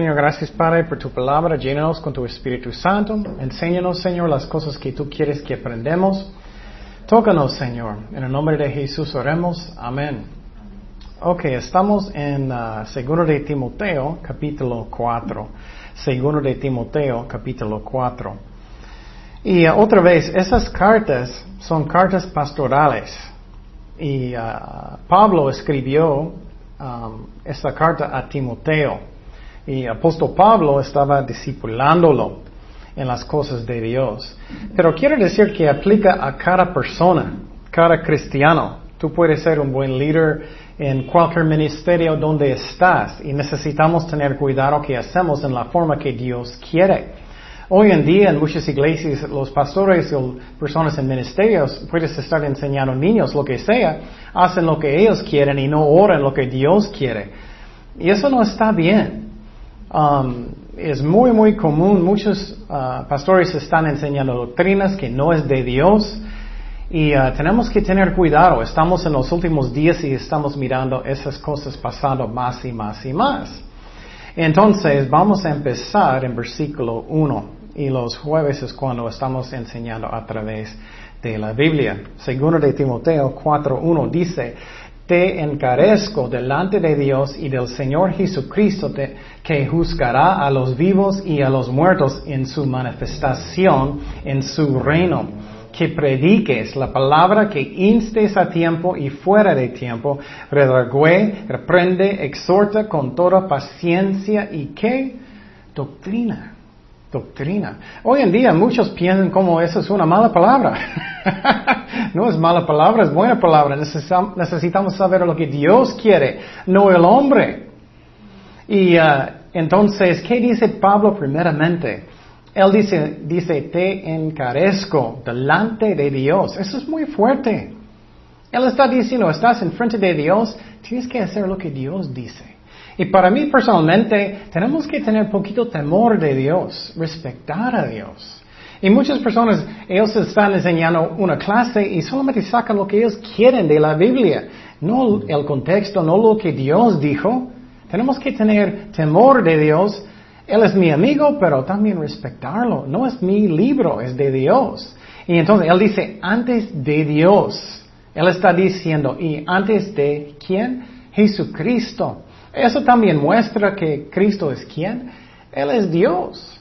Señor, gracias Padre por tu palabra. Llénanos con tu Espíritu Santo. Enséñanos, Señor, las cosas que tú quieres que aprendamos. Tócanos, Señor. En el nombre de Jesús oremos. Amén. Ok, estamos en uh, Segundo de Timoteo, capítulo 4. Segundo de Timoteo, capítulo 4. Y uh, otra vez, esas cartas son cartas pastorales. Y uh, Pablo escribió esta carta a Timoteo. Y apóstol Pablo estaba discipulándolo en las cosas de Dios. Pero quiero decir que aplica a cada persona, cada cristiano. Tú puedes ser un buen líder en cualquier ministerio donde estás y necesitamos tener cuidado que hacemos en la forma que Dios quiere. Hoy en día en muchas iglesias los pastores o personas en ministerios puedes estar enseñando niños lo que sea, hacen lo que ellos quieren y no oran lo que Dios quiere. Y eso no está bien. Um, es muy, muy común, muchos uh, pastores están enseñando doctrinas que no es de Dios y uh, tenemos que tener cuidado. Estamos en los últimos días y estamos mirando esas cosas pasando más y más y más. Entonces, vamos a empezar en versículo 1 y los jueves es cuando estamos enseñando a través de la Biblia. Segundo de Timoteo 4.1 dice, te encarezco delante de Dios y del Señor Jesucristo que juzgará a los vivos y a los muertos en su manifestación en su reino. Que prediques la palabra, que instes a tiempo y fuera de tiempo, redargüe, reprende, exhorta con toda paciencia y que doctrina doctrina. Hoy en día muchos piensan como eso es una mala palabra. no es mala palabra, es buena palabra. Necesitamos saber lo que Dios quiere, no el hombre. Y uh, entonces, ¿qué dice Pablo primeramente? Él dice, dice, te encarezco delante de Dios. Eso es muy fuerte. Él está diciendo, estás enfrente de Dios, tienes que hacer lo que Dios dice. Y para mí personalmente tenemos que tener poquito temor de Dios, respetar a Dios. Y muchas personas, ellos están enseñando una clase y solamente sacan lo que ellos quieren de la Biblia, no el contexto, no lo que Dios dijo. Tenemos que tener temor de Dios. Él es mi amigo, pero también respetarlo. No es mi libro, es de Dios. Y entonces Él dice, antes de Dios. Él está diciendo, ¿y antes de quién? Jesucristo. Eso también muestra que Cristo es quién. Él es Dios.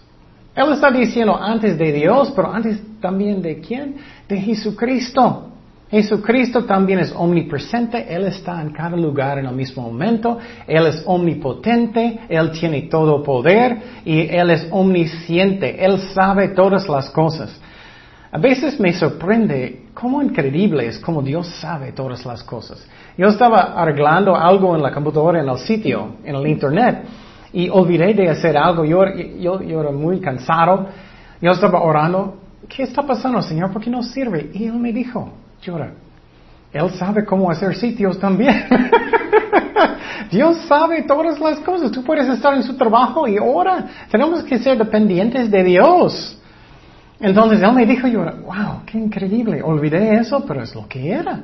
Él está diciendo antes de Dios, pero antes también de quién? De Jesucristo. Jesucristo también es omnipresente, Él está en cada lugar en el mismo momento, Él es omnipotente, Él tiene todo poder y Él es omnisciente, Él sabe todas las cosas. A veces me sorprende cómo increíble es cómo Dios sabe todas las cosas. Yo estaba arreglando algo en la computadora, en el sitio, en el internet, y olvidé de hacer algo. Yo, yo, yo era muy cansado. Yo estaba orando. ¿Qué está pasando, Señor? ¿Por qué no sirve? Y Él me dijo, llora. Él sabe cómo hacer sitios también. Dios sabe todas las cosas. Tú puedes estar en su trabajo y ora. Tenemos que ser dependientes de Dios. Entonces Él me dijo, yo, wow, qué increíble. Olvidé eso, pero es lo que era.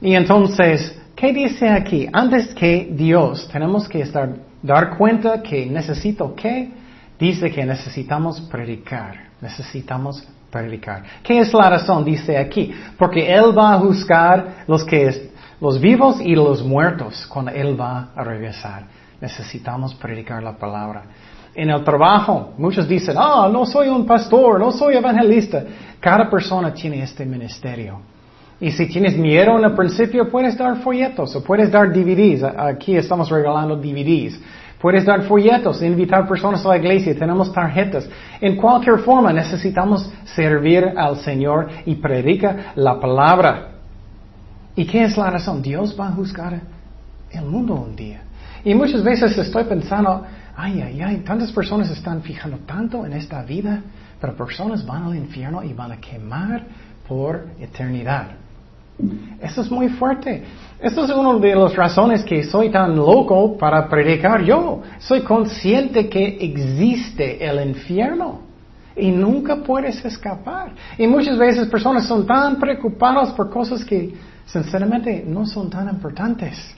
Y entonces, ¿qué dice aquí? Antes que Dios, tenemos que estar, dar cuenta que necesito qué? Dice que necesitamos predicar. Necesitamos predicar. ¿Qué es la razón? Dice aquí. Porque Él va a juzgar los que, los vivos y los muertos cuando Él va a regresar. Necesitamos predicar la palabra. En el trabajo, muchos dicen, ah, no soy un pastor, no soy evangelista. Cada persona tiene este ministerio. Y si tienes miedo en el principio, puedes dar folletos o puedes dar DVDs. Aquí estamos regalando DVDs. Puedes dar folletos, invitar personas a la iglesia, tenemos tarjetas. En cualquier forma necesitamos servir al Señor y predica la palabra. ¿Y qué es la razón? Dios va a juzgar el mundo un día. Y muchas veces estoy pensando, ay, ay, ay, tantas personas están fijando tanto en esta vida, pero personas van al infierno y van a quemar por eternidad. Eso es muy fuerte. Esto es una de las razones que soy tan loco para predicar yo. Soy consciente que existe el infierno y nunca puedes escapar. Y muchas veces personas son tan preocupadas por cosas que sinceramente no son tan importantes.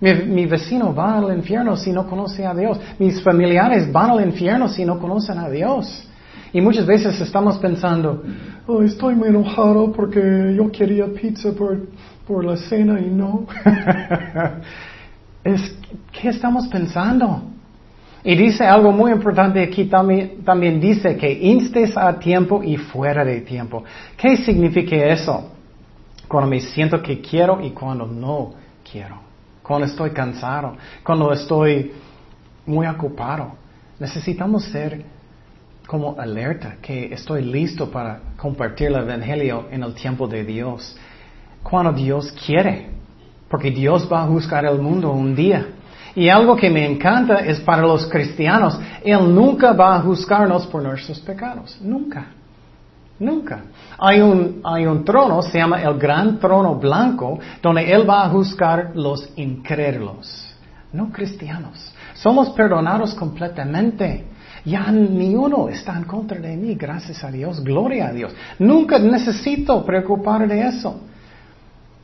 Mi, mi, vecino va al infierno si no conoce a Dios. Mis familiares van al infierno si no conocen a Dios. Y muchas veces estamos pensando, oh, estoy muy enojado porque yo quería pizza por, por la cena y no. es, ¿Qué estamos pensando? Y dice algo muy importante aquí también, también dice que instes a tiempo y fuera de tiempo. ¿Qué significa eso? Cuando me siento que quiero y cuando no quiero. Cuando estoy cansado, cuando estoy muy ocupado. Necesitamos ser como alerta, que estoy listo para compartir el Evangelio en el tiempo de Dios. Cuando Dios quiere. Porque Dios va a juzgar el mundo un día. Y algo que me encanta es para los cristianos, Él nunca va a juzgarnos por nuestros pecados. Nunca. Nunca. Hay un, hay un trono, se llama el gran trono blanco, donde Él va a juzgar los incrédulos, no cristianos. Somos perdonados completamente. Ya ni uno está en contra de mí, gracias a Dios, gloria a Dios. Nunca necesito preocupar de eso.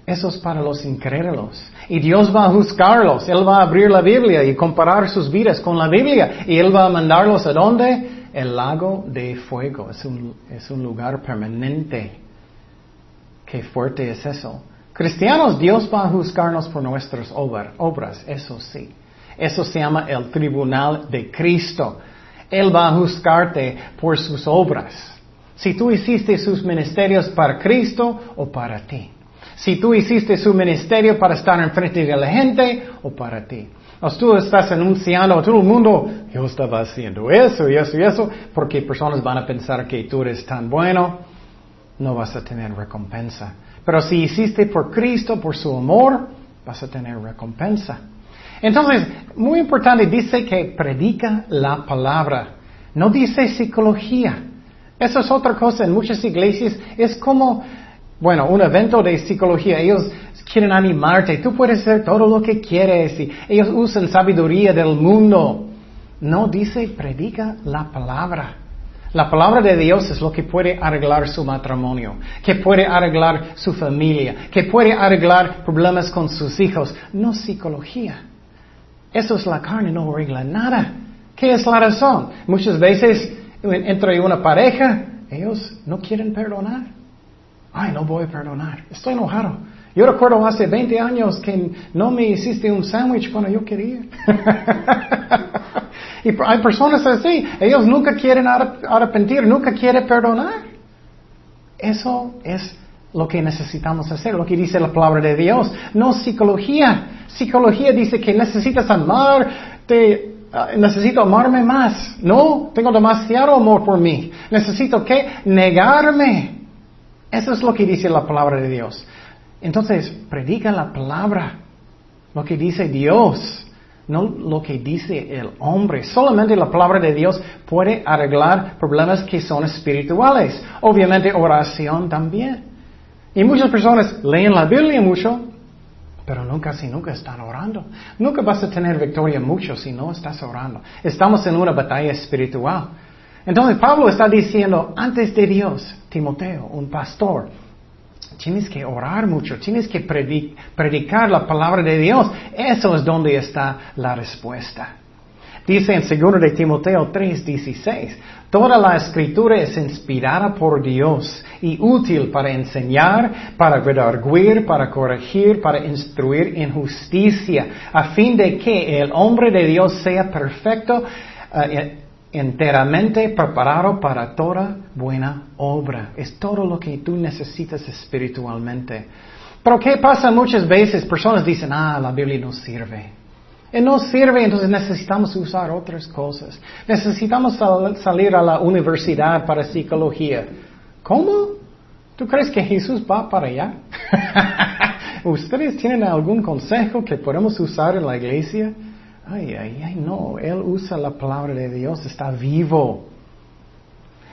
Eso es para los incrédulos. Y Dios va a juzgarlos. Él va a abrir la Biblia y comparar sus vidas con la Biblia. Y Él va a mandarlos a dónde? El lago de fuego. Es un, es un lugar permanente. Qué fuerte es eso. Cristianos, Dios va a juzgarnos por nuestras obras. Eso sí. Eso se llama el tribunal de Cristo. Él va a juzgarte por sus obras. Si tú hiciste sus ministerios para Cristo o para ti. Si tú hiciste su ministerio para estar enfrente de la gente o para ti. O tú estás anunciando a todo el mundo, yo estaba haciendo eso y eso y eso, porque personas van a pensar que tú eres tan bueno, no vas a tener recompensa. Pero si hiciste por Cristo, por su amor, vas a tener recompensa. Entonces, muy importante, dice que predica la palabra. No dice psicología. Eso es otra cosa. En muchas iglesias es como bueno, un evento de psicología, ellos quieren animarte, tú puedes hacer todo lo que quieres y ellos usan sabiduría del mundo. No dice, predica la palabra. La palabra de Dios es lo que puede arreglar su matrimonio, que puede arreglar su familia, que puede arreglar problemas con sus hijos, no psicología. Eso es la carne, no arregla nada. ¿Qué es la razón? Muchas veces entre una pareja, ellos no quieren perdonar. Ay, no voy a perdonar. Estoy enojado. Yo recuerdo hace 20 años que no me hiciste un sándwich cuando yo quería. y hay personas así. Ellos nunca quieren arrepentir, nunca quieren perdonar. Eso es lo que necesitamos hacer, lo que dice la palabra de Dios. No psicología. Psicología dice que necesitas amar, te, ah, necesito amarme más. No, tengo demasiado amor por mí. Necesito que negarme. Eso es lo que dice la palabra de Dios. Entonces, predica la palabra, lo que dice Dios, no lo que dice el hombre. Solamente la palabra de Dios puede arreglar problemas que son espirituales. Obviamente oración también. Y muchas personas leen la Biblia mucho, pero nunca si nunca están orando. Nunca vas a tener victoria mucho si no estás orando. Estamos en una batalla espiritual. Entonces Pablo está diciendo, antes de Dios, Timoteo, un pastor, tienes que orar mucho, tienes que predicar la palabra de Dios. Eso es donde está la respuesta. Dice en 2 de Timoteo 3:16, toda la escritura es inspirada por Dios y útil para enseñar, para redarguir, para corregir, para instruir en justicia, a fin de que el hombre de Dios sea perfecto, uh, enteramente preparado para toda buena obra. Es todo lo que tú necesitas espiritualmente. Pero ¿qué pasa muchas veces? Personas dicen, ah, la Biblia no sirve. No sirve, entonces necesitamos usar otras cosas. Necesitamos salir a la universidad para psicología. ¿Cómo? ¿Tú crees que Jesús va para allá? ¿Ustedes tienen algún consejo que podemos usar en la iglesia? Ay, ay, ay, no, Él usa la palabra de Dios, está vivo.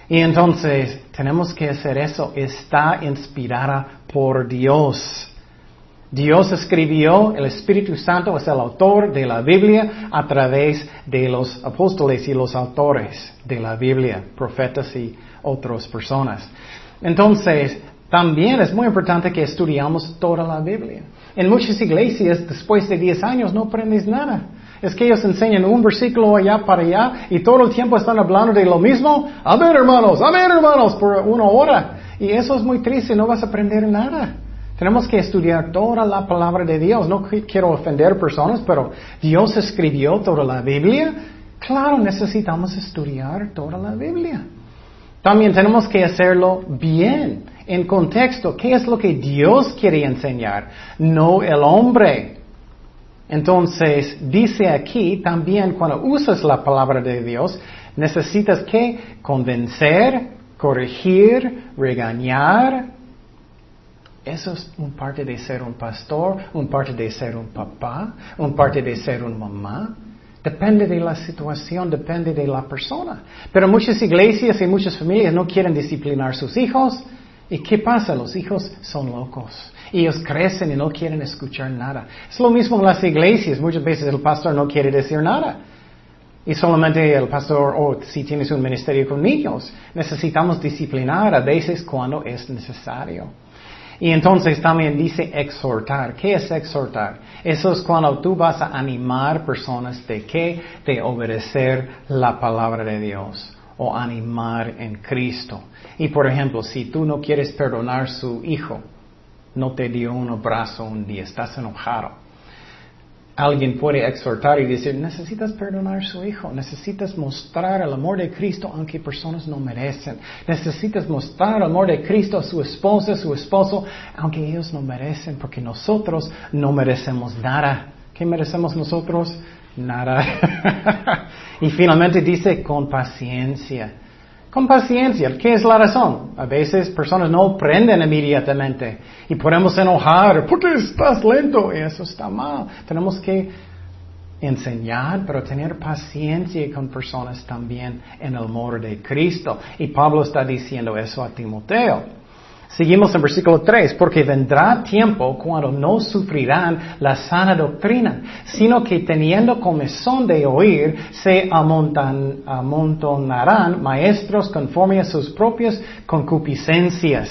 Y entonces tenemos que hacer eso, está inspirada por Dios. Dios escribió, el Espíritu Santo es el autor de la Biblia a través de los apóstoles y los autores de la Biblia, profetas y otras personas. Entonces, También es muy importante que estudiamos toda la Biblia. En muchas iglesias, después de 10 años, no aprendes nada. Es que ellos enseñan un versículo allá para allá y todo el tiempo están hablando de lo mismo. Amén, hermanos, amén, hermanos, por una hora. Y eso es muy triste, no vas a aprender nada. Tenemos que estudiar toda la palabra de Dios. No quiero ofender personas, pero Dios escribió toda la Biblia. Claro, necesitamos estudiar toda la Biblia. También tenemos que hacerlo bien, en contexto. ¿Qué es lo que Dios quiere enseñar? No el hombre. Entonces, dice aquí también cuando usas la palabra de Dios, necesitas que convencer, corregir, regañar, eso es un parte de ser un pastor, un parte de ser un papá, un parte de ser un mamá. Depende de la situación, depende de la persona. Pero muchas iglesias y muchas familias no quieren disciplinar a sus hijos. ¿Y qué pasa? Los hijos son locos. Ellos crecen y no quieren escuchar nada. Es lo mismo en las iglesias. Muchas veces el pastor no quiere decir nada. Y solamente el pastor, o si tienes un ministerio con niños, necesitamos disciplinar a veces cuando es necesario. Y entonces también dice exhortar. ¿Qué es exhortar? Eso es cuando tú vas a animar personas de qué? De obedecer la palabra de Dios o animar en Cristo. Y por ejemplo, si tú no quieres perdonar a su hijo, no te dio un abrazo un día, estás enojado alguien puede exhortar y decir, necesitas perdonar a su hijo, necesitas mostrar el amor de Cristo aunque personas no merecen, necesitas mostrar el amor de Cristo a su esposa, a su esposo, aunque ellos no merecen, porque nosotros no merecemos nada. ¿Qué merecemos nosotros? Nada. y finalmente dice con paciencia. Con paciencia. ¿Qué es la razón? A veces personas no aprenden inmediatamente y podemos enojar porque estás lento y eso está mal. Tenemos que enseñar, pero tener paciencia con personas también en el amor de Cristo. Y Pablo está diciendo eso a Timoteo. Seguimos en versículo 3, porque vendrá tiempo cuando no sufrirán la sana doctrina, sino que teniendo comezón de oír, se amontonarán maestros conforme a sus propias concupiscencias.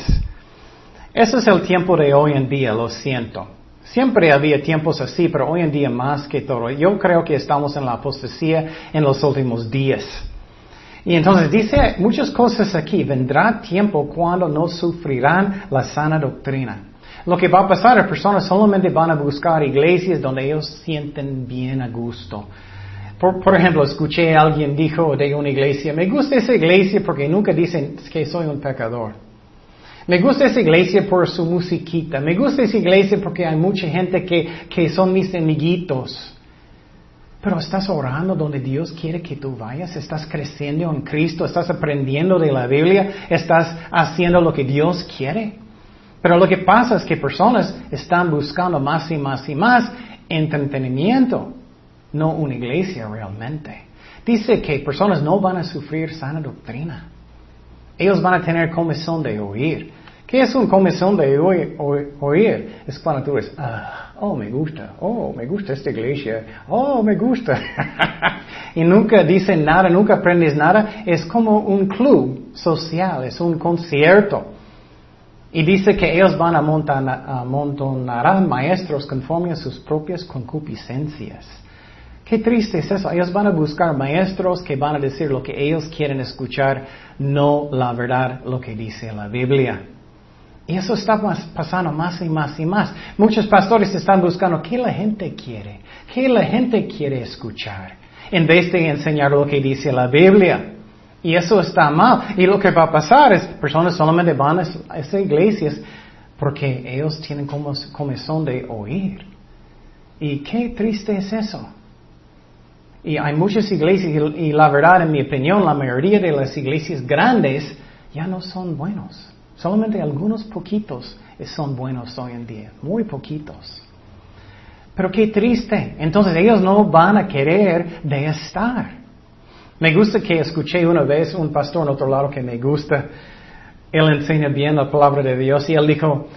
Ese es el tiempo de hoy en día, lo siento. Siempre había tiempos así, pero hoy en día más que todo. Yo creo que estamos en la apostasía en los últimos días. Y entonces dice muchas cosas aquí. Vendrá tiempo cuando no sufrirán la sana doctrina. Lo que va a pasar es personas solamente van a buscar iglesias donde ellos sienten bien a gusto. Por, ejemplo, escuché a alguien dijo de una iglesia, me gusta esa iglesia porque nunca dicen que soy un pecador. Me gusta esa iglesia por su musiquita. Me gusta esa iglesia porque hay mucha gente que, que son mis amiguitos. Pero estás orando donde Dios quiere que tú vayas, estás creciendo en Cristo, estás aprendiendo de la Biblia, estás haciendo lo que Dios quiere. Pero lo que pasa es que personas están buscando más y más y más entretenimiento, no una iglesia realmente. Dice que personas no van a sufrir sana doctrina. Ellos van a tener comezón de oír. ¿Qué es un comezón de oír? Es cuando tú ves, ah, oh, me gusta, oh, me gusta esta iglesia, oh, me gusta. y nunca dicen nada, nunca aprendes nada. Es como un club social, es un concierto. Y dice que ellos van a amontonar maestros conforme a sus propias concupiscencias. Qué triste es eso. Ellos van a buscar maestros que van a decir lo que ellos quieren escuchar, no la verdad, lo que dice la Biblia. Y eso está pasando más y más y más. Muchos pastores están buscando qué la gente quiere, qué la gente quiere escuchar, en vez de enseñar lo que dice la Biblia. Y eso está mal. Y lo que va a pasar es, personas solamente van a esas iglesias porque ellos tienen como comezón de oír. Y qué triste es eso. Y hay muchas iglesias y la verdad, en mi opinión, la mayoría de las iglesias grandes ya no son buenos. Solamente algunos poquitos son buenos hoy en día, muy poquitos. Pero qué triste. Entonces ellos no van a querer de estar. Me gusta que escuché una vez un pastor en otro lado que me gusta. Él enseña bien la palabra de Dios y él dijo,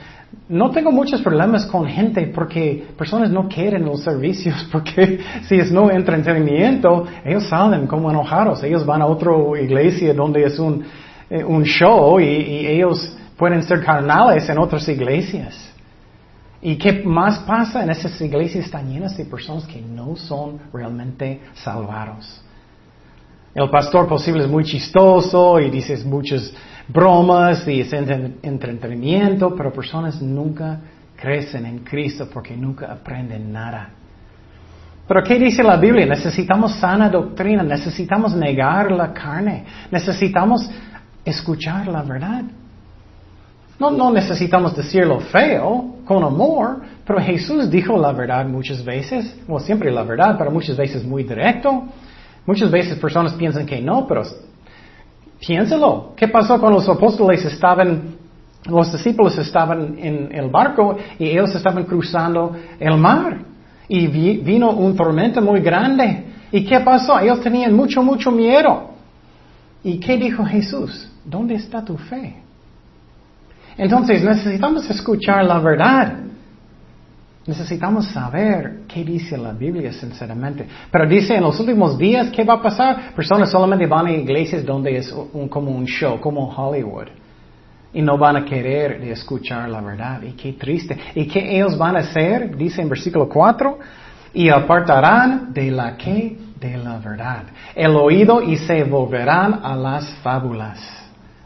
no tengo muchos problemas con gente porque personas no quieren los servicios porque si es no entretenimiento, ellos salen como enojados. Ellos van a otra iglesia donde es un, un show y, ellos pueden ser carnales en otras iglesias. ¿Y qué más pasa? En esas iglesias están llenas de personas que no son realmente salvados. El pastor posible es muy chistoso y dices muchas bromas y es entretenimiento, pero personas nunca crecen en Cristo porque nunca aprenden nada. Pero ¿qué dice la Biblia? Necesitamos sana doctrina, necesitamos negar la carne, necesitamos escuchar la verdad. No, no necesitamos decirlo feo, con amor, pero Jesús dijo la verdad muchas veces, o siempre la verdad, pero muchas veces muy directo. Muchas veces personas piensan que no, pero piénselo. ¿Qué pasó cuando los apóstoles estaban, los discípulos estaban en el barco y ellos estaban cruzando el mar? Y vino un tormento muy grande. ¿Y qué pasó? Ellos tenían mucho, mucho miedo. ¿Y qué dijo Jesús? ¿Dónde está tu fe? Entonces necesitamos escuchar la verdad. Necesitamos saber qué dice la Biblia sinceramente. Pero dice en los últimos días, ¿qué va a pasar? Personas solamente van a iglesias donde es como un show, como Hollywood. Y no van a querer escuchar la verdad. Y qué triste. ¿Y qué ellos van a hacer? Dice en versículo 4. Y apartarán de la que de la verdad. El oído y se volverán a las fábulas.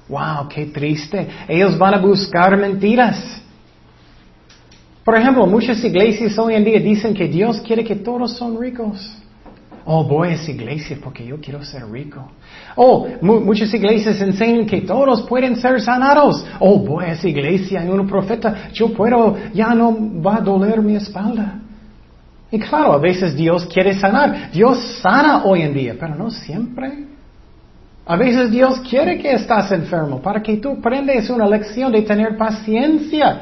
Wow, qué triste. Ellos van a buscar mentiras. Por ejemplo, muchas iglesias hoy en día dicen que Dios quiere que todos son ricos. Oh, voy a esa iglesia porque yo quiero ser rico. Oh, muchas iglesias enseñan que todos pueden ser sanados. Oh, voy a esa iglesia, hay un profeta, yo puedo, ya no va a doler mi espalda. Y claro, a veces Dios quiere sanar. Dios sana hoy en día, pero no siempre. A veces Dios quiere que estás enfermo para que tú aprendes una lección de tener paciencia.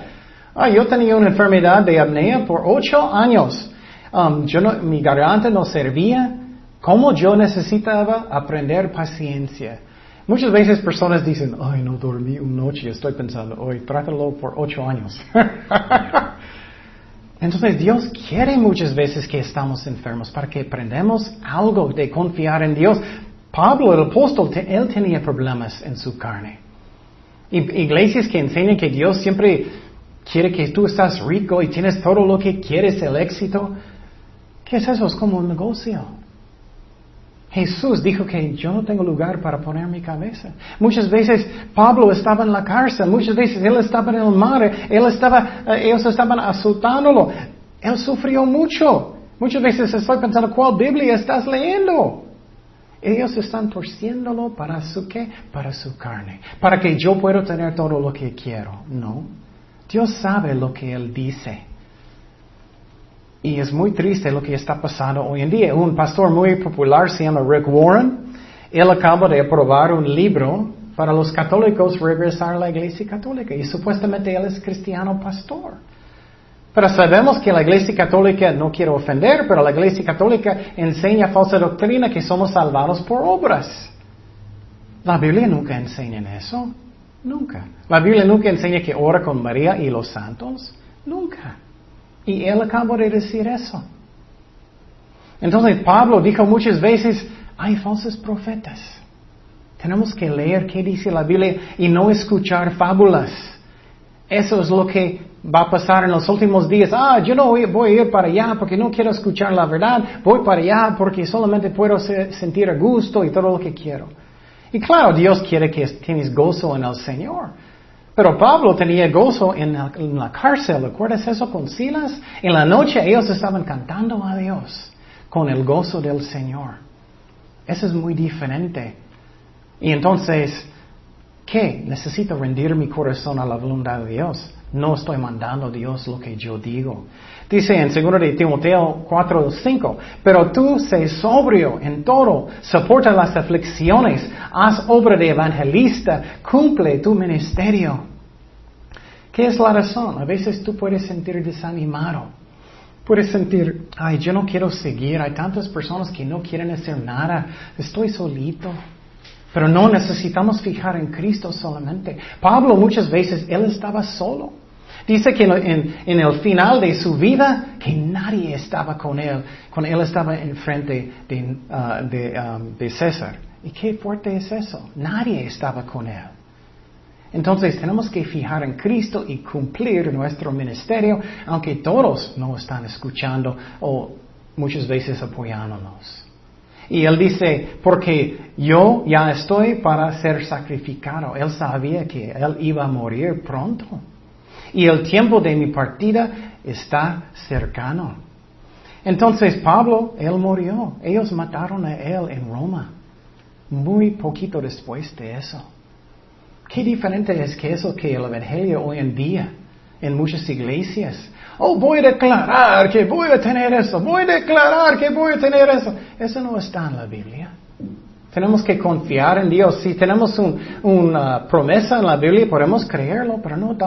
Ah, yo tenía una enfermedad de apnea por ocho años. Um, yo mi garganta no servía. ¿Cómo yo necesitaba aprender paciencia? Muchas veces personas dicen, ay, no dormí una noche. Estoy pensando, hoy trátalo por ocho años. Entonces Dios quiere muchas veces que estamos enfermos para que aprendamos algo de confiar en Dios. Pablo, el apóstol, él tenía problemas en su carne. Iglesias que enseñan que Dios siempre quiere que tú estás rico y tienes todo lo que quieres, el éxito. ¿Qué es eso? Es como un negocio. Jesús dijo que yo no tengo lugar para poner mi cabeza. Muchas veces Pablo estaba en la cárcel, muchas veces él estaba en el mar, él estaba, eh, ellos estaban azotándolo. Él sufrió mucho. Muchas veces estoy pensando, ¿cuál Biblia estás leyendo? Ellos están torciéndolo para su qué? Para su carne. Para que yo pueda tener todo lo que quiero. No. Dios sabe lo que Él dice. Y es muy triste lo que está pasando hoy en día. Un pastor muy popular se llama Rick Warren. Él acaba de aprobar un libro para los católicos regresar a la iglesia católica. Y supuestamente él es cristiano pastor. Pero sabemos que la Iglesia Católica, no quiero ofender, pero la Iglesia Católica enseña falsa doctrina que somos salvados por obras. La Biblia nunca enseña eso. Nunca. La Biblia nunca enseña que ora con María y los santos. Nunca. Y él acaba de decir eso. Entonces Pablo dijo muchas veces, hay falsos profetas. Tenemos que leer qué dice la Biblia y no escuchar fábulas. Eso es lo que va a pasar en los últimos días. Ah, yo no voy, a ir para allá porque no quiero escuchar la verdad. Voy para allá porque solamente puedo sentir gusto y todo lo que quiero. Y claro, Dios quiere que tienes gozo en el Señor. Pero Pablo tenía gozo en la, cárcel. ¿Recuerdas eso con Silas? En la noche ellos estaban cantando a Dios con el gozo del Señor. Eso es muy diferente. Y entonces, ¿qué? Necesito rendir mi corazón a la voluntad de Dios. No estoy mandando a Dios lo que yo digo. Dice en 2 de Timoteo 4, 5, pero tú sé sobrio en todo, soporta las aflicciones, haz obra de evangelista, cumple tu ministerio. ¿Qué es la razón? A veces tú puedes sentir desanimado. Puedes sentir, ay, yo no quiero seguir, hay tantas personas que no quieren hacer nada, estoy solito. Pero no necesitamos fijar en Cristo solamente. Pablo muchas veces, él estaba solo. Dice que en, el final de su vida, que nadie estaba con él, cuando él estaba enfrente de, de, um, de César. ¿Y qué fuerte es eso? Nadie estaba con él. Entonces tenemos que fijar en Cristo y cumplir nuestro ministerio, aunque todos no están escuchando o muchas veces apoyándonos. Y él dice, porque yo ya estoy para ser sacrificado. Él sabía que él iba a morir pronto. Y el tiempo de mi partida está cercano. Entonces Pablo, él murió. Ellos mataron a él en Roma. Muy poquito después de eso. Qué diferente es que eso que el Evangelio hoy en día en muchas iglesias. Oh, voy a declarar que voy a tener eso, voy a declarar que voy a tener eso. Eso no está en la Biblia. Tenemos que confiar en Dios. Si tenemos una promesa en la Biblia, podemos creerlo, pero no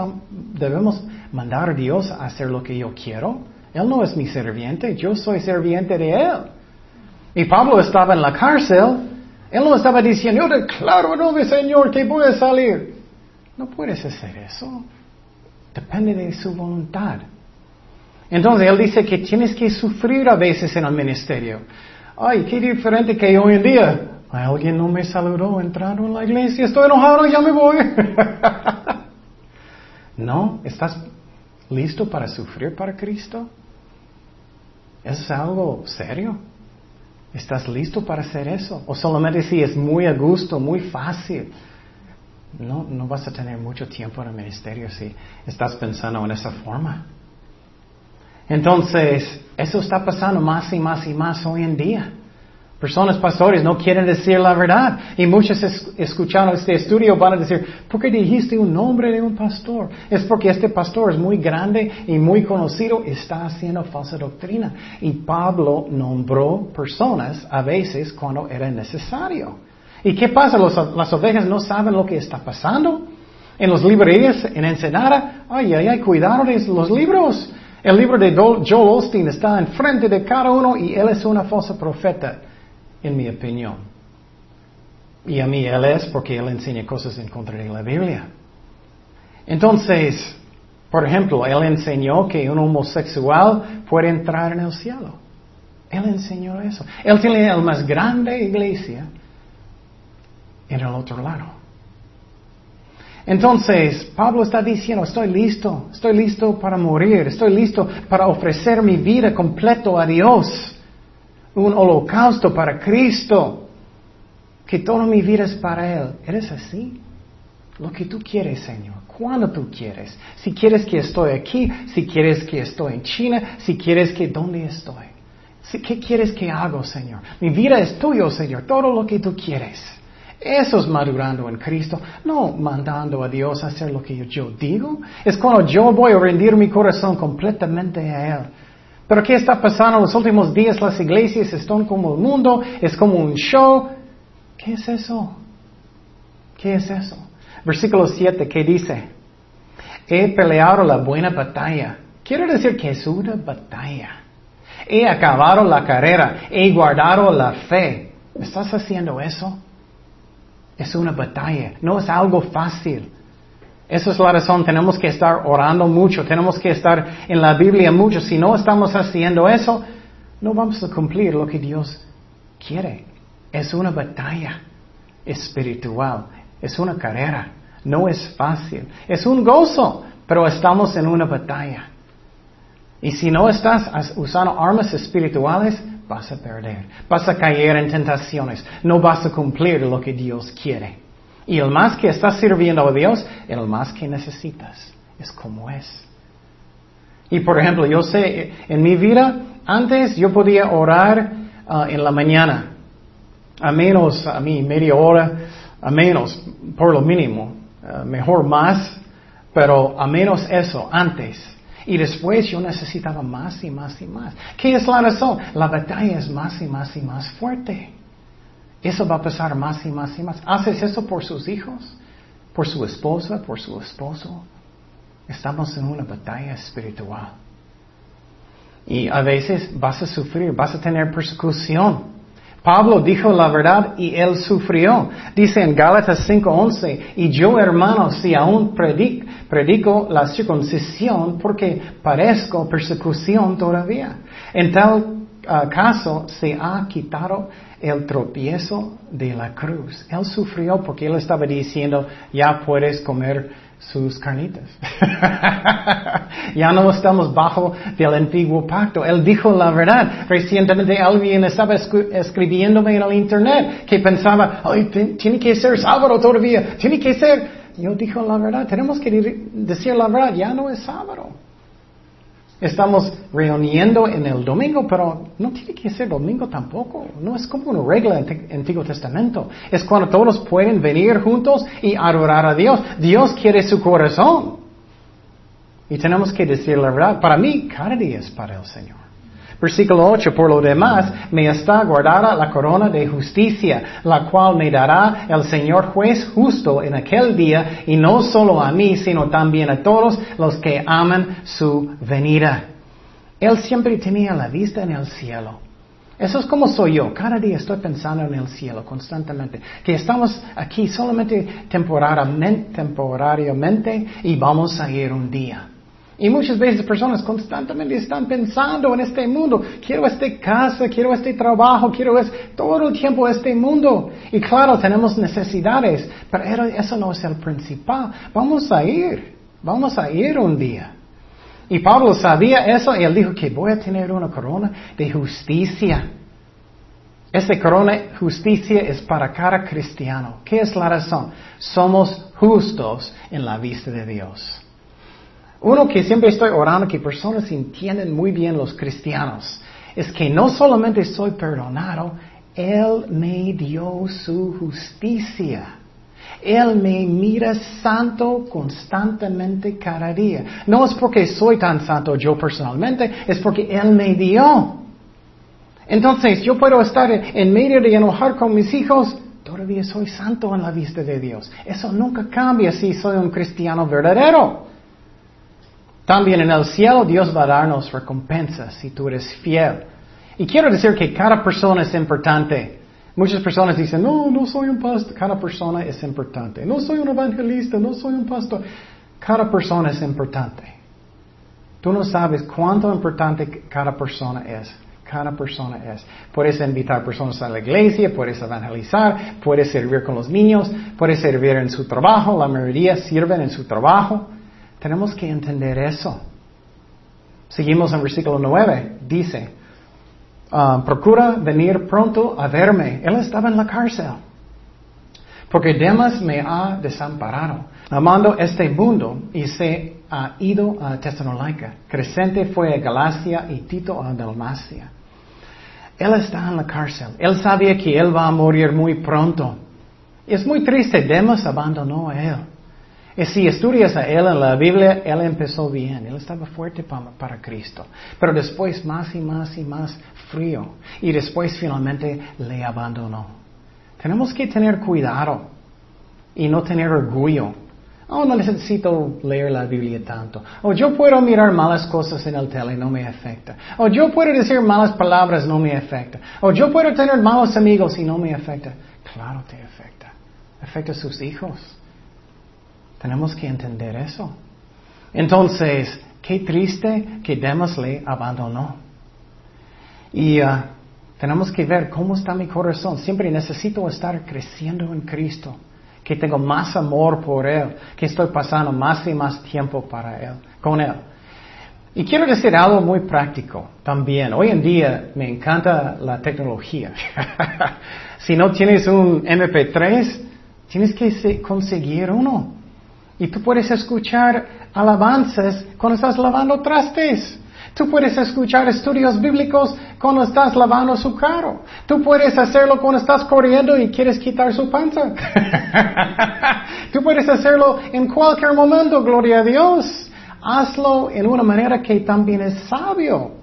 debemos mandar a Dios a hacer lo que yo quiero. Él no es mi serviente, yo soy serviente de Él. Y Pablo estaba en la cárcel él no estaba diciendo, yo declaro en nombre Señor que voy a salir. No puedes hacer eso. Depende de su voluntad. Entonces Él dice que tienes que sufrir a veces en el ministerio. Ay, qué diferente que hoy en día. Alguien no me saludó entrando en la iglesia, estoy enojado, ya me voy. no, ¿estás listo para sufrir para Cristo? ¿Es algo serio? ¿Estás listo para hacer eso? O solamente si es muy a gusto, muy fácil. No, no vas a tener mucho tiempo en el ministerio si estás pensando en esa forma. Entonces, eso está pasando más y más y más hoy en día. Personas pastores no quieren decir la verdad. Y muchos escuchando este estudio van a decir, ¿por qué dijiste un nombre de un pastor? Es porque este pastor es muy grande y muy conocido, está haciendo falsa doctrina. Y Pablo nombró personas a veces cuando era necesario. ¿Y qué pasa? las ovejas no saben lo que está pasando. En los librerías, en Ensenada, ay, ay, ay, cuidado de los libros. El libro de Joel Osteen está enfrente de cada uno y él es una falsa profeta en mi opinión. Y a mí él es porque él enseña cosas en contra de la Biblia. Entonces, por ejemplo, él enseñó que un homosexual puede entrar en el cielo. Él enseñó eso. Él tiene la más grande iglesia en el otro lado. Entonces, Pablo está diciendo, estoy listo, estoy listo para morir, estoy listo para ofrecer mi vida completo a Dios un holocausto para Cristo, que toda mi vida es para Él. ¿Eres así? Lo que tú quieres, Señor. Cuando tú quieres. Si quieres que estoy aquí, si quieres que estoy en China, si quieres que dónde estoy. ¿Qué quieres que haga, Señor? Mi vida es tuyo, Señor. Todo lo que tú quieres. Eso es madurando en Cristo, no mandando a Dios a hacer lo que yo digo. Es cuando yo voy a rendir mi corazón completamente a Él. Pero ¿qué está pasando los últimos días? Las iglesias están como el mundo, es como un show. ¿Qué es eso? ¿Qué es eso? Versículo 7, ¿qué dice? He peleado la buena batalla. Quiere decir que es una batalla. He acabado la carrera, he guardado la fe. ¿Estás haciendo eso? Es una batalla, no es algo fácil. Esa es la razón, tenemos que estar orando mucho, tenemos que estar en la Biblia mucho. Si no estamos haciendo eso, no vamos a cumplir lo que Dios quiere. Es una batalla espiritual, es una carrera, no es fácil, es un gozo, pero estamos en una batalla. Y si no estás usando armas espirituales, vas a perder, vas a caer en tentaciones, no vas a cumplir lo que Dios quiere. Y el más que estás sirviendo a Dios, el más que necesitas. Es como es. Y por ejemplo, yo sé, en mi vida, antes yo podía orar uh, en la mañana. A menos, a mí, media hora, a menos, por lo mínimo. Uh, mejor más, pero a menos eso, antes. Y después yo necesitaba más y más y más. ¿Qué es la razón? La batalla es más y más y más fuerte. Eso va a pasar más y más y más. ¿Haces eso por sus hijos? ¿Por su esposa? ¿Por su esposo? Estamos en una batalla espiritual. Y a veces vas a sufrir, vas a tener persecución. Pablo dijo la verdad y él sufrió. Dice en Gálatas 5:11, y yo hermano, si aún predico, predico la circuncisión porque parezco persecución todavía. En tal ah, caso se ha quitado el tropiezo de la cruz. Él sufrió porque él estaba diciendo, ya puedes comer sus carnitas. ya no estamos bajo del antiguo pacto. Él dijo la verdad. Recientemente alguien estaba escribiéndome en el internet que pensaba, Ay, tiene que ser sábado todavía, tiene que ser. Yo dijo la verdad, tenemos que decir la verdad, ya no es sábado. Estamos reuniendo en el domingo, pero no tiene que ser domingo tampoco. No es como una regla en el Antiguo Testamento. Es cuando todos pueden venir juntos y adorar a Dios. Dios quiere su corazón. Y tenemos que decir la verdad. Para mí, cada día es para el Señor. Versículo 8, por lo demás, me está guardada la corona de justicia, la cual me dará el Señor juez justo en aquel día, y no solo a mí, sino también a todos los que aman su venida. Él siempre tenía la vista en el cielo. Eso es como soy yo. Cada día estoy pensando en el cielo constantemente. Que estamos aquí solamente temporariamente, temporariamente y vamos a ir un día. Y muchas veces personas constantemente están pensando en este mundo. Quiero esta casa, quiero este trabajo, quiero todo el tiempo este mundo. Y claro, tenemos necesidades, pero eso no es el principal. Vamos a ir, vamos a ir un día. Y Pablo sabía eso y él dijo que voy a tener una corona de justicia. Esta corona de justicia es para cada cristiano. ¿Qué es la razón? Somos justos en la vista de Dios. Uno que siempre estoy orando que personas entiendan muy bien los cristianos es que no solamente soy perdonado, Él me dio su justicia. Él me mira santo constantemente cada día. No es porque soy tan santo yo personalmente, es porque Él me dio. Entonces yo puedo estar en medio de enojar con mis hijos, todavía soy santo en la vista de Dios. Eso nunca cambia si soy un cristiano verdadero. También en el cielo Dios va a darnos recompensas si tú eres fiel. Y quiero decir que cada persona es importante. Muchas personas dicen, no, no soy un pastor. Cada persona es importante. No soy un evangelista, no soy un pastor. Cada persona es importante. Tú no sabes cuánto importante cada persona es. Cada persona es. Puedes invitar personas a la iglesia, puedes evangelizar, puedes servir con los niños, puedes servir en su trabajo. La mayoría sirven en su trabajo. Tenemos que entender eso. Seguimos en versículo 9. Dice, ah, procura venir pronto a verme. Él estaba en la cárcel. Porque Demas me ha desamparado, amando este mundo y se ha ido a Tesalónica. Crescente fue a Galacia y Tito a Dalmacia. Él está en la cárcel. Él sabía que él va a morir muy pronto. Es muy triste, Demas abandonó a él. Y si estudias a él en la Biblia, él empezó bien, él estaba fuerte para, Cristo. Pero después más y más y más frío. Y después finalmente le abandonó. Tenemos que tener cuidado y no tener orgullo. Oh, no necesito leer la Biblia tanto. O yo puedo mirar malas cosas en el tele, no me afecta. O yo puedo decir malas palabras, no me afecta. O yo puedo tener malos amigos y no me afecta. Claro te afecta. Afecta a sus hijos. Tenemos que entender eso. Entonces, qué triste que Demas le abandonó. Y uh, tenemos que ver cómo está mi corazón. Siempre necesito estar creciendo en Cristo. Que tengo más amor por Él. Que estoy pasando más y más tiempo para Él, con Él. Y quiero decir algo muy práctico también. Hoy en día me encanta la tecnología. si no tienes un MP3, tienes que conseguir uno. Y tú puedes escuchar alabanzas cuando estás lavando trastes. Tú puedes escuchar estudios bíblicos cuando estás lavando su carro. Tú puedes hacerlo cuando estás corriendo y quieres quitar su panza. Tú puedes hacerlo en cualquier momento, gloria a Dios. Hazlo en una manera que también es sabio.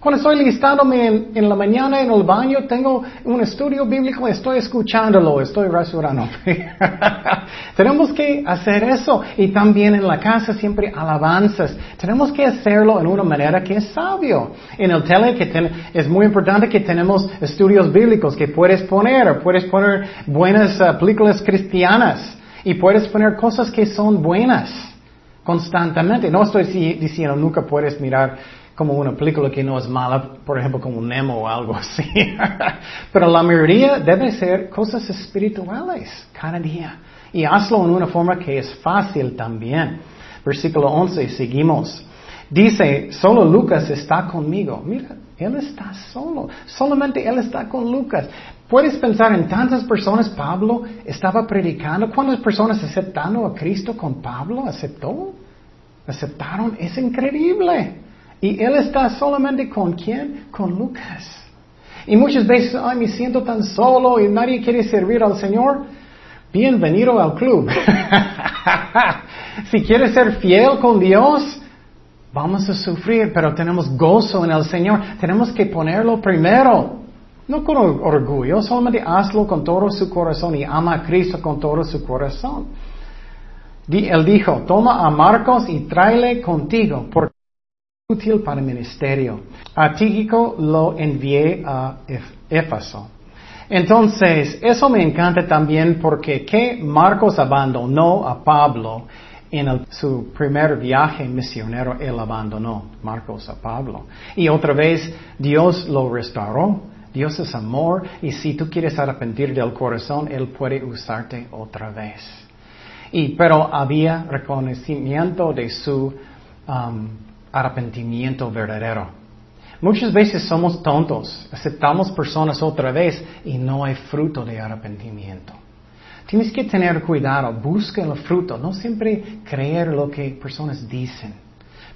Cuando estoy listándome en, la mañana en el baño, tengo un estudio bíblico, estoy escuchándolo, estoy rasurando. Tenemos que hacer eso. Y también en la casa siempre alabanzas. Tenemos que hacerlo en una manera que es sabio. En el tele que es muy importante que tenemos estudios bíblicos que puedes poner, puedes poner buenas uh, películas cristianas y puedes poner cosas que son buenas constantemente. No estoy diciendo nunca puedes mirar como una película que no es mala, por ejemplo, como Nemo o algo así. Pero la mayoría debe ser cosas espirituales cada día. Y hazlo en una forma que es fácil también. Versículo 11, seguimos. Dice, solo Lucas está conmigo. Mira, él está solo. Solamente él está con Lucas. Puedes pensar en tantas personas, Pablo estaba predicando. ¿Cuántas personas aceptaron a Cristo con Pablo? ¿Aceptó? ¿Aceptaron? Es increíble. Y él está solamente con quién? Con Lucas. Y muchas veces, ay, me siento tan solo y nadie quiere servir al Señor. Bienvenido al club. si quieres ser fiel con Dios, vamos a sufrir, pero tenemos gozo en el Señor. Tenemos que ponerlo primero. No con orgullo, solamente hazlo con todo su corazón y ama a Cristo con todo su corazón. Él dijo, toma a Marcos y tráele contigo, porque útil para el ministerio. A lo envié a Éfaso. Entonces, eso me encanta también porque que Marcos abandonó a Pablo en su primer viaje misionero, él abandonó Marcos a Pablo. Y otra vez Dios lo restauró. Dios es amor y si tú quieres arrepentir del corazón, Él puede usarte otra vez. Y, pero había reconocimiento de su arrepentimiento verdadero. Muchas veces somos tontos, aceptamos personas otra vez y no hay fruto de arrepentimiento. Tienes que tener cuidado, busca el fruto, no siempre creer lo que personas dicen,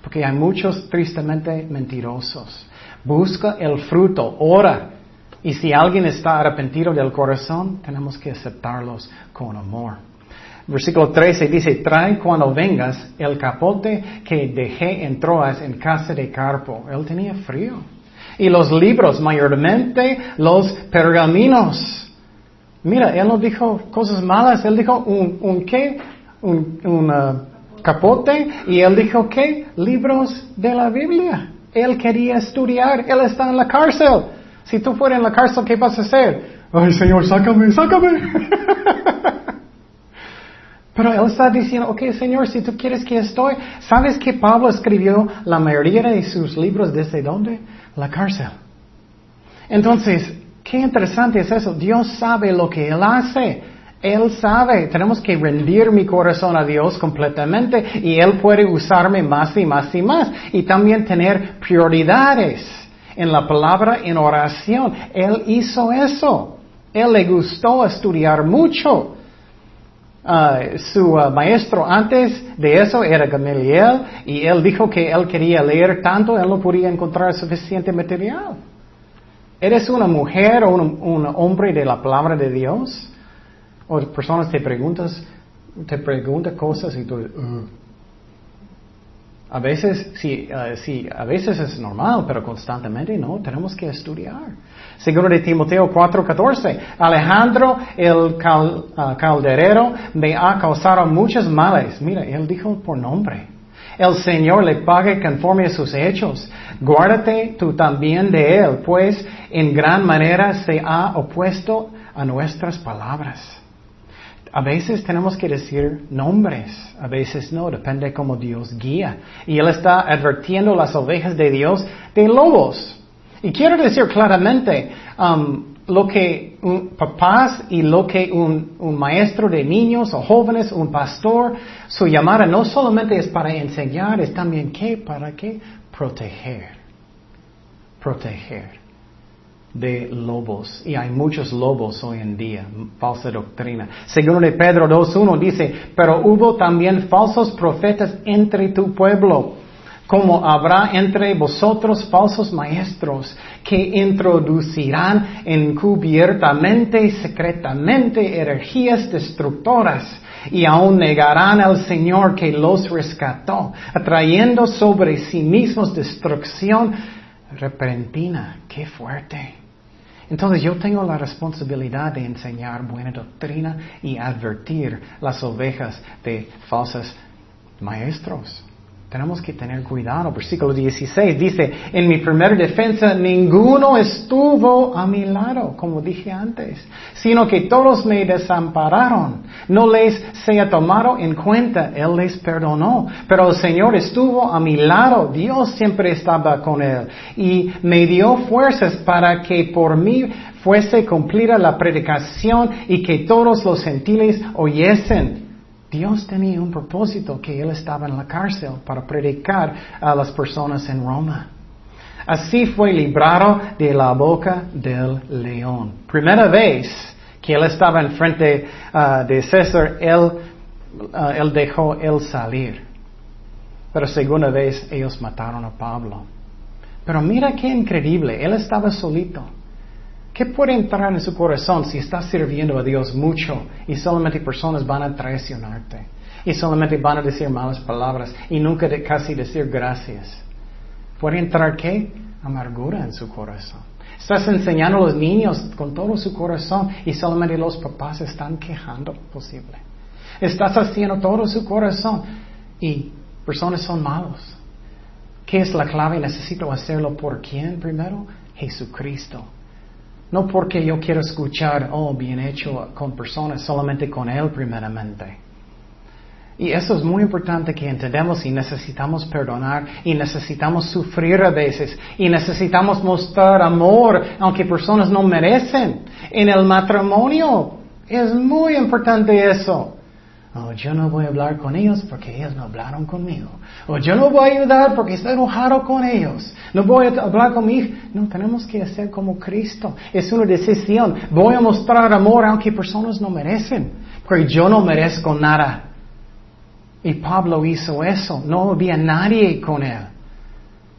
porque hay muchos tristemente mentirosos. Busca el fruto, ora. Y si alguien está arrepentido del corazón, tenemos que aceptarlos con amor. Versículo 13 dice, trae cuando vengas el capote que dejé en Troas en casa de Carpo. Él tenía frío. Y los libros, mayormente los pergaminos. Mira, él no dijo cosas malas, él dijo un, un qué, un, uh, capote, y él dijo qué, libros de la Biblia. Él quería estudiar, él está en la cárcel. Si tú fueras en la cárcel, ¿qué vas a hacer? Ay, Señor, sácame, sácame. Pero él está diciendo, ok, Señor, si tú quieres que estoy, ¿sabes que Pablo escribió la mayoría de sus libros desde dónde? La cárcel. Entonces, qué interesante es eso. Dios sabe lo que Él hace. Él sabe. Tenemos que rendir mi corazón a Dios completamente y Él puede usarme más y más y más. Y también tener prioridades en la palabra, en oración. Él hizo eso. Él le gustó estudiar mucho. Uh, su uh, maestro antes de eso era Gamaliel y él dijo que él quería leer tanto, él no podía encontrar suficiente material. ¿Eres una mujer o un, hombre de la palabra de Dios? O personas te preguntas, te preguntan cosas y tú, a veces, sí, uh, sí, a veces es normal, pero constantemente no, tenemos que estudiar. Segundo de Timoteo 4:14, Alejandro el uh, calderero me ha causado muchos males. Mira, él dijo por nombre. El Señor le pague conforme a sus hechos. Guárdate tú también de él, pues en gran manera se ha opuesto a nuestras palabras. A veces tenemos que decir nombres, a veces no, depende cómo Dios guía. Y Él está advirtiendo las ovejas de Dios de lobos. Y quiero decir claramente, um, lo que un papás y lo que un, un, maestro de niños o jóvenes, un pastor, su llamada no solamente es para enseñar, es también que para qué proteger. Proteger de lobos. Y hay muchos lobos hoy en día, falsa doctrina. Segundo de Pedro 2.1 dice, pero hubo también falsos profetas entre tu pueblo, como habrá entre vosotros falsos maestros que introducirán encubiertamente secretamente energías destructoras y aún negarán al Señor que los rescató, atrayendo sobre sí mismos destrucción repentina. ¡Qué fuerte! Entonces yo tengo la responsabilidad de enseñar buena doctrina y advertir las ovejas de falsos maestros. Tenemos que tener cuidado. Versículo 16 dice, en mi primera defensa ninguno estuvo a mi lado, como dije antes, sino que todos me desampararon. No les sea tomado en cuenta, Él les perdonó. Pero el Señor estuvo a mi lado, Dios siempre estaba con Él y me dio fuerzas para que por mí fuese cumplida la predicación y que todos los gentiles oyesen. Dios tenía un propósito que Él estaba en la cárcel para predicar a las personas en Roma. Así fue librado de la boca del león. Primera vez que Él estaba en frente ah, de César, él, ah, él dejó Él salir. Pero segunda vez ellos mataron a Pablo. Pero mira qué increíble, Él estaba solito. ¿Qué puede entrar en su corazón si estás sirviendo a Dios mucho y solamente personas van a traicionarte? Y solamente van a decir malas palabras y nunca de casi decir gracias. ¿Puede entrar qué? Amargura en su corazón. Estás enseñando a los niños con todo su corazón y solamente los papás están quejando posible. Estás haciendo todo su corazón y personas son malos. ¿Qué es la clave? Necesito hacerlo por quién primero? Jesucristo. No porque yo quiero escuchar, oh, bien hecho con personas, solamente con Él primeramente. Y eso es muy importante que entendamos y necesitamos perdonar y necesitamos sufrir a veces y necesitamos mostrar amor aunque personas no merecen. En el matrimonio es muy importante eso. Oh, yo no voy a hablar con ellos porque ellos no hablaron conmigo. O yo no voy a ayudar porque estoy enojado con ellos. No voy a hablar con mi hijo. No, tenemos que hacer como Cristo. Es una decisión. Voy a mostrar amor aunque personas no merecen. Porque yo no merezco nada. Y Pablo hizo eso. No había nadie con él.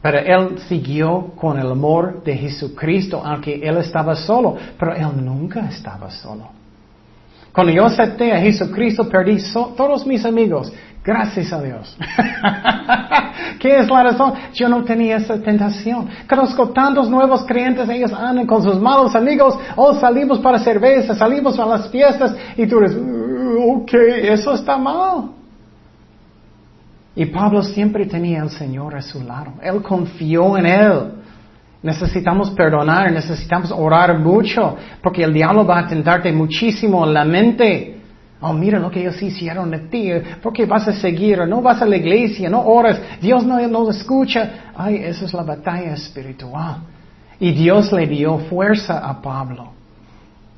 Pero él siguió con el amor de Jesucristo, aunque él estaba solo. Pero él nunca estaba solo. Cuando yo acepté a Jesucristo, perdí todos mis amigos. Gracias a Dios. ¿Qué es la razón? Yo no tenía esa tentación. Conozco tantos nuevos creyentes, ellos andan con sus malos amigos, o oh, salimos para cerveza, salimos a las fiestas, y tú eres, uh, ok, eso está mal. Y Pablo siempre tenía al Señor a su lado. Él confió en Él. Necesitamos perdonar, necesitamos orar mucho, porque el diablo va a tentarte muchísimo en la mente. Oh, mira lo que ellos hicieron de ti, porque vas a seguir, no vas a la iglesia, no oras, Dios no nos escucha. Ay, esa es la batalla espiritual. Y Dios le dio fuerza a Pablo.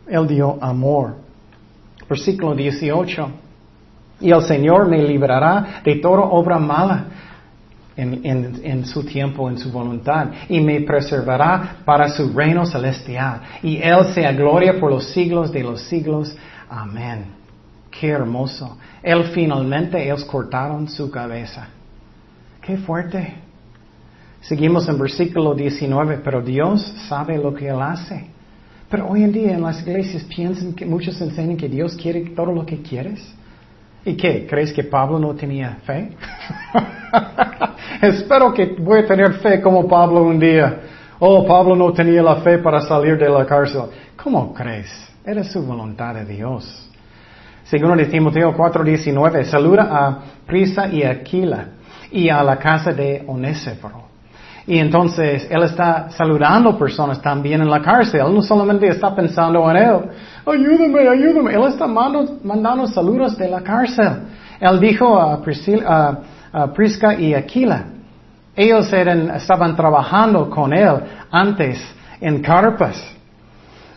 Él dio amor. Versículo 18. Y el Señor me librará de toda obra mala en, su tiempo, en su voluntad, y me preservará para su reino celestial. Y Él sea gloria por los siglos de los siglos. Amén. Qué hermoso. Él finalmente, ellos cortaron su cabeza. Qué fuerte. Seguimos en versículo 19, pero Dios sabe lo que Él hace. Pero hoy en día en las iglesias piensan que muchos enseñan que Dios quiere todo lo que quieres. ¿Y qué? ¿Crees que Pablo no tenía fe? Espero que voy a tener fe como Pablo un día. Oh, Pablo no tenía la fe para salir de la cárcel. ¿Cómo crees? Era su voluntad de Dios. Según de Timoteo 4:19, saluda a Prisa y Aquila y a la casa de Onésiforo. Y entonces él está saludando personas también en la cárcel. Él no solamente está pensando en él. Ayúdame, ayúdame. Él está mandando, saludos de la cárcel. Él dijo a, Prisca y Aquila. Ellos eran, estaban trabajando con él antes en carpas.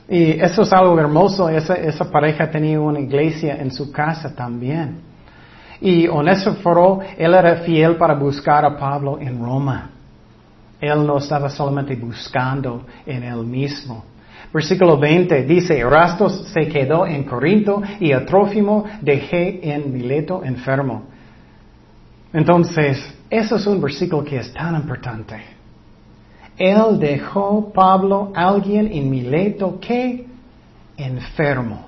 Y eso es algo hermoso. Esa, pareja tenía una iglesia en su casa también. Y Onésiforo, él era fiel para buscar a Pablo en Roma. Él no estaba solamente buscando en él mismo. Versículo 20 dice, Rastos se quedó en Corinto y a Trófimo dejé en Mileto enfermo. Entonces, eso es un versículo que es tan importante. Él dejó Pablo, alguien en Mileto que enfermo.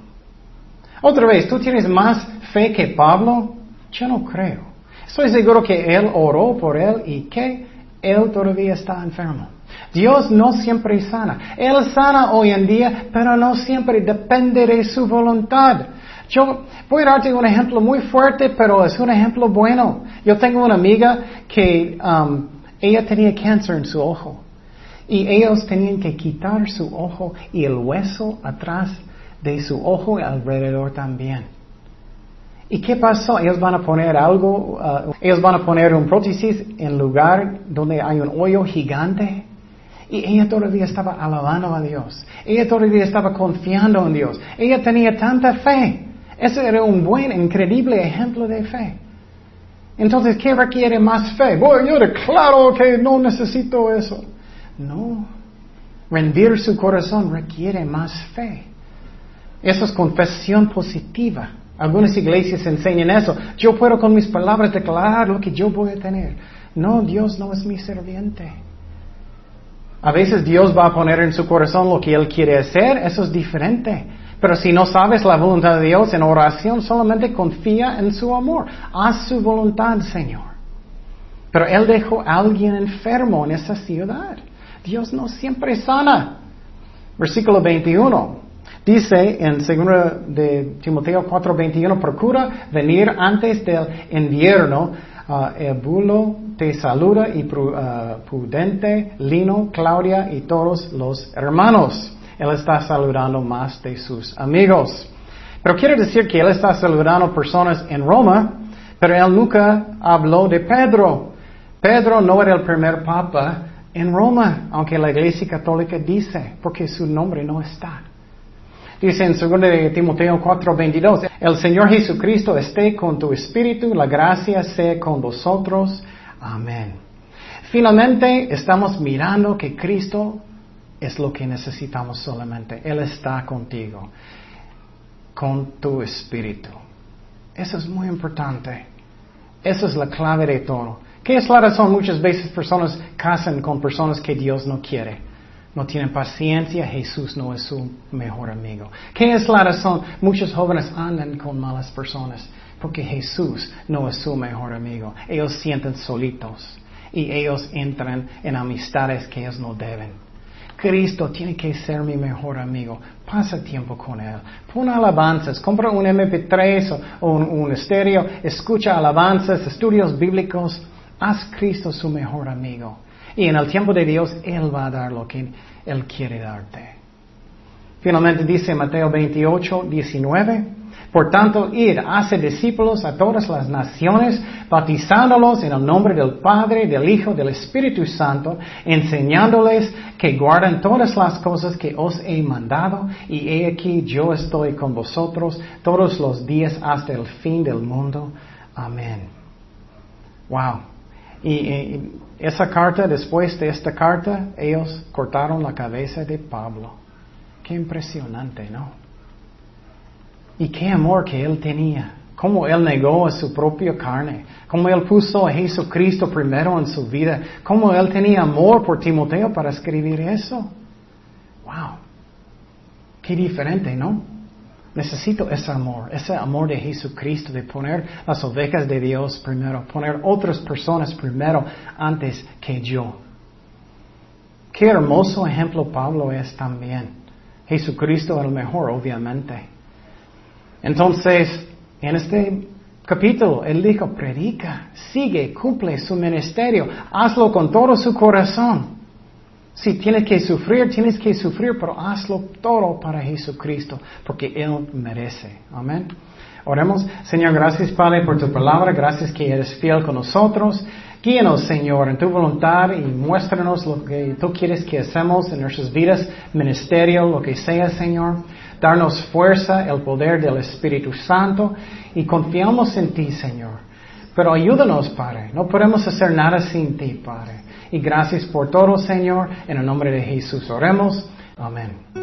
Otra vez, ¿tú tienes más fe que Pablo? Yo no creo. Estoy seguro que él oró por él y que él todavía está enfermo. Dios no siempre sana. Él sana hoy en día, pero no siempre depende de su voluntad. Yo voy a darte un ejemplo muy fuerte, pero es un ejemplo bueno. Yo tengo una amiga que um, ella tenía cáncer en su ojo y ellos tenían que quitar su ojo y el hueso atrás de su ojo y alrededor también. ¿Y qué pasó? Ellos van a poner algo, uh, ellos van a poner un prótesis en lugar donde hay un hoyo gigante. Y ella todavía estaba alabando a Dios. Ella todavía estaba confiando en Dios. Ella tenía tanta fe. Ese era un buen, increíble ejemplo de fe. Entonces, ¿qué requiere más fe? Bueno, yo declaro que no necesito eso. No. Rendir su corazón requiere más fe. Eso es confesión positiva. Algunas iglesias enseñan eso. Yo puedo con mis palabras declarar lo que yo voy a tener. No, Dios no es mi serviente. A veces Dios va a poner en su corazón lo que Él quiere hacer, eso es diferente. Pero si no sabes la voluntad de Dios en oración, solamente confía en su amor. Haz su voluntad, Señor. Pero Él dejó a alguien enfermo en esa ciudad. Dios no siempre sana. Versículo 21. Dice en 2 de Timoteo 4:21, procura venir antes del invierno. Uh, bulo te saluda y uh, Prudente, Lino, Claudia y todos los hermanos. Él está saludando más de sus amigos. Pero quiere decir que él está saludando personas en Roma, pero él nunca habló de Pedro. Pedro no era el primer papa en Roma, aunque la Iglesia Católica dice, porque su nombre no está. Dice en 2 de Timoteo 4:22, el Señor Jesucristo esté con tu espíritu, la gracia sea con vosotros. Amén. Finalmente estamos mirando que Cristo es lo que necesitamos solamente. Él está contigo, con tu espíritu. Eso es muy importante. Esa es la clave de todo. ¿Qué es la razón? Muchas veces personas casan con personas que Dios no quiere. No tienen paciencia, Jesús no es su mejor amigo. ¿Qué es la razón? Muchos jóvenes andan con malas personas porque Jesús no es su mejor amigo. Ellos sienten solitos y ellos entran en amistades que ellos no deben. Cristo tiene que ser mi mejor amigo. Pasa tiempo con Él. Pon alabanzas. Compra un MP3 o un, un estéreo. Escucha alabanzas, estudios bíblicos. Haz Cristo su mejor amigo. Y en el tiempo de Dios, Él va a dar lo que Él quiere darte. Finalmente dice Mateo 28, 19. Por tanto, id, hace discípulos a todas las naciones, bautizándolos en el nombre del Padre, del Hijo, del Espíritu Santo, enseñándoles que guarden todas las cosas que os he mandado, y he aquí yo estoy con vosotros todos los días hasta el fin del mundo. Amén. Wow. Y, esa carta, después de esta carta, ellos cortaron la cabeza de Pablo. Qué impresionante, ¿no? Y qué amor que él tenía. Cómo él negó a su propia carne. Cómo él puso a Jesucristo primero en su vida. Cómo él tenía amor por Timoteo para escribir eso. Wow. Qué diferente, ¿no? Necesito ese amor, ese amor de Jesucristo, de poner las ovejas de Dios primero, poner otras personas primero antes que yo. Qué hermoso ejemplo Pablo es también. Jesucristo es el mejor, obviamente. Entonces, en este capítulo, él dijo, predica, sigue, cumple su ministerio, hazlo con todo su corazón. Si tienes que sufrir, tienes que sufrir, pero hazlo todo para Jesucristo, porque Él merece. Amén. Oremos, Señor, gracias Padre por tu palabra, gracias que eres fiel con nosotros. Guíanos, Señor, en tu voluntad y muéstranos lo que tú quieres que hacemos en nuestras vidas, ministerio, lo que sea, Señor. Darnos fuerza, el poder del Espíritu Santo y confiamos en ti, Señor. Pero ayúdanos, Padre. No podemos hacer nada sin ti, Padre. Y gracias por todo, Señor. En el nombre de Jesús oremos. Amén.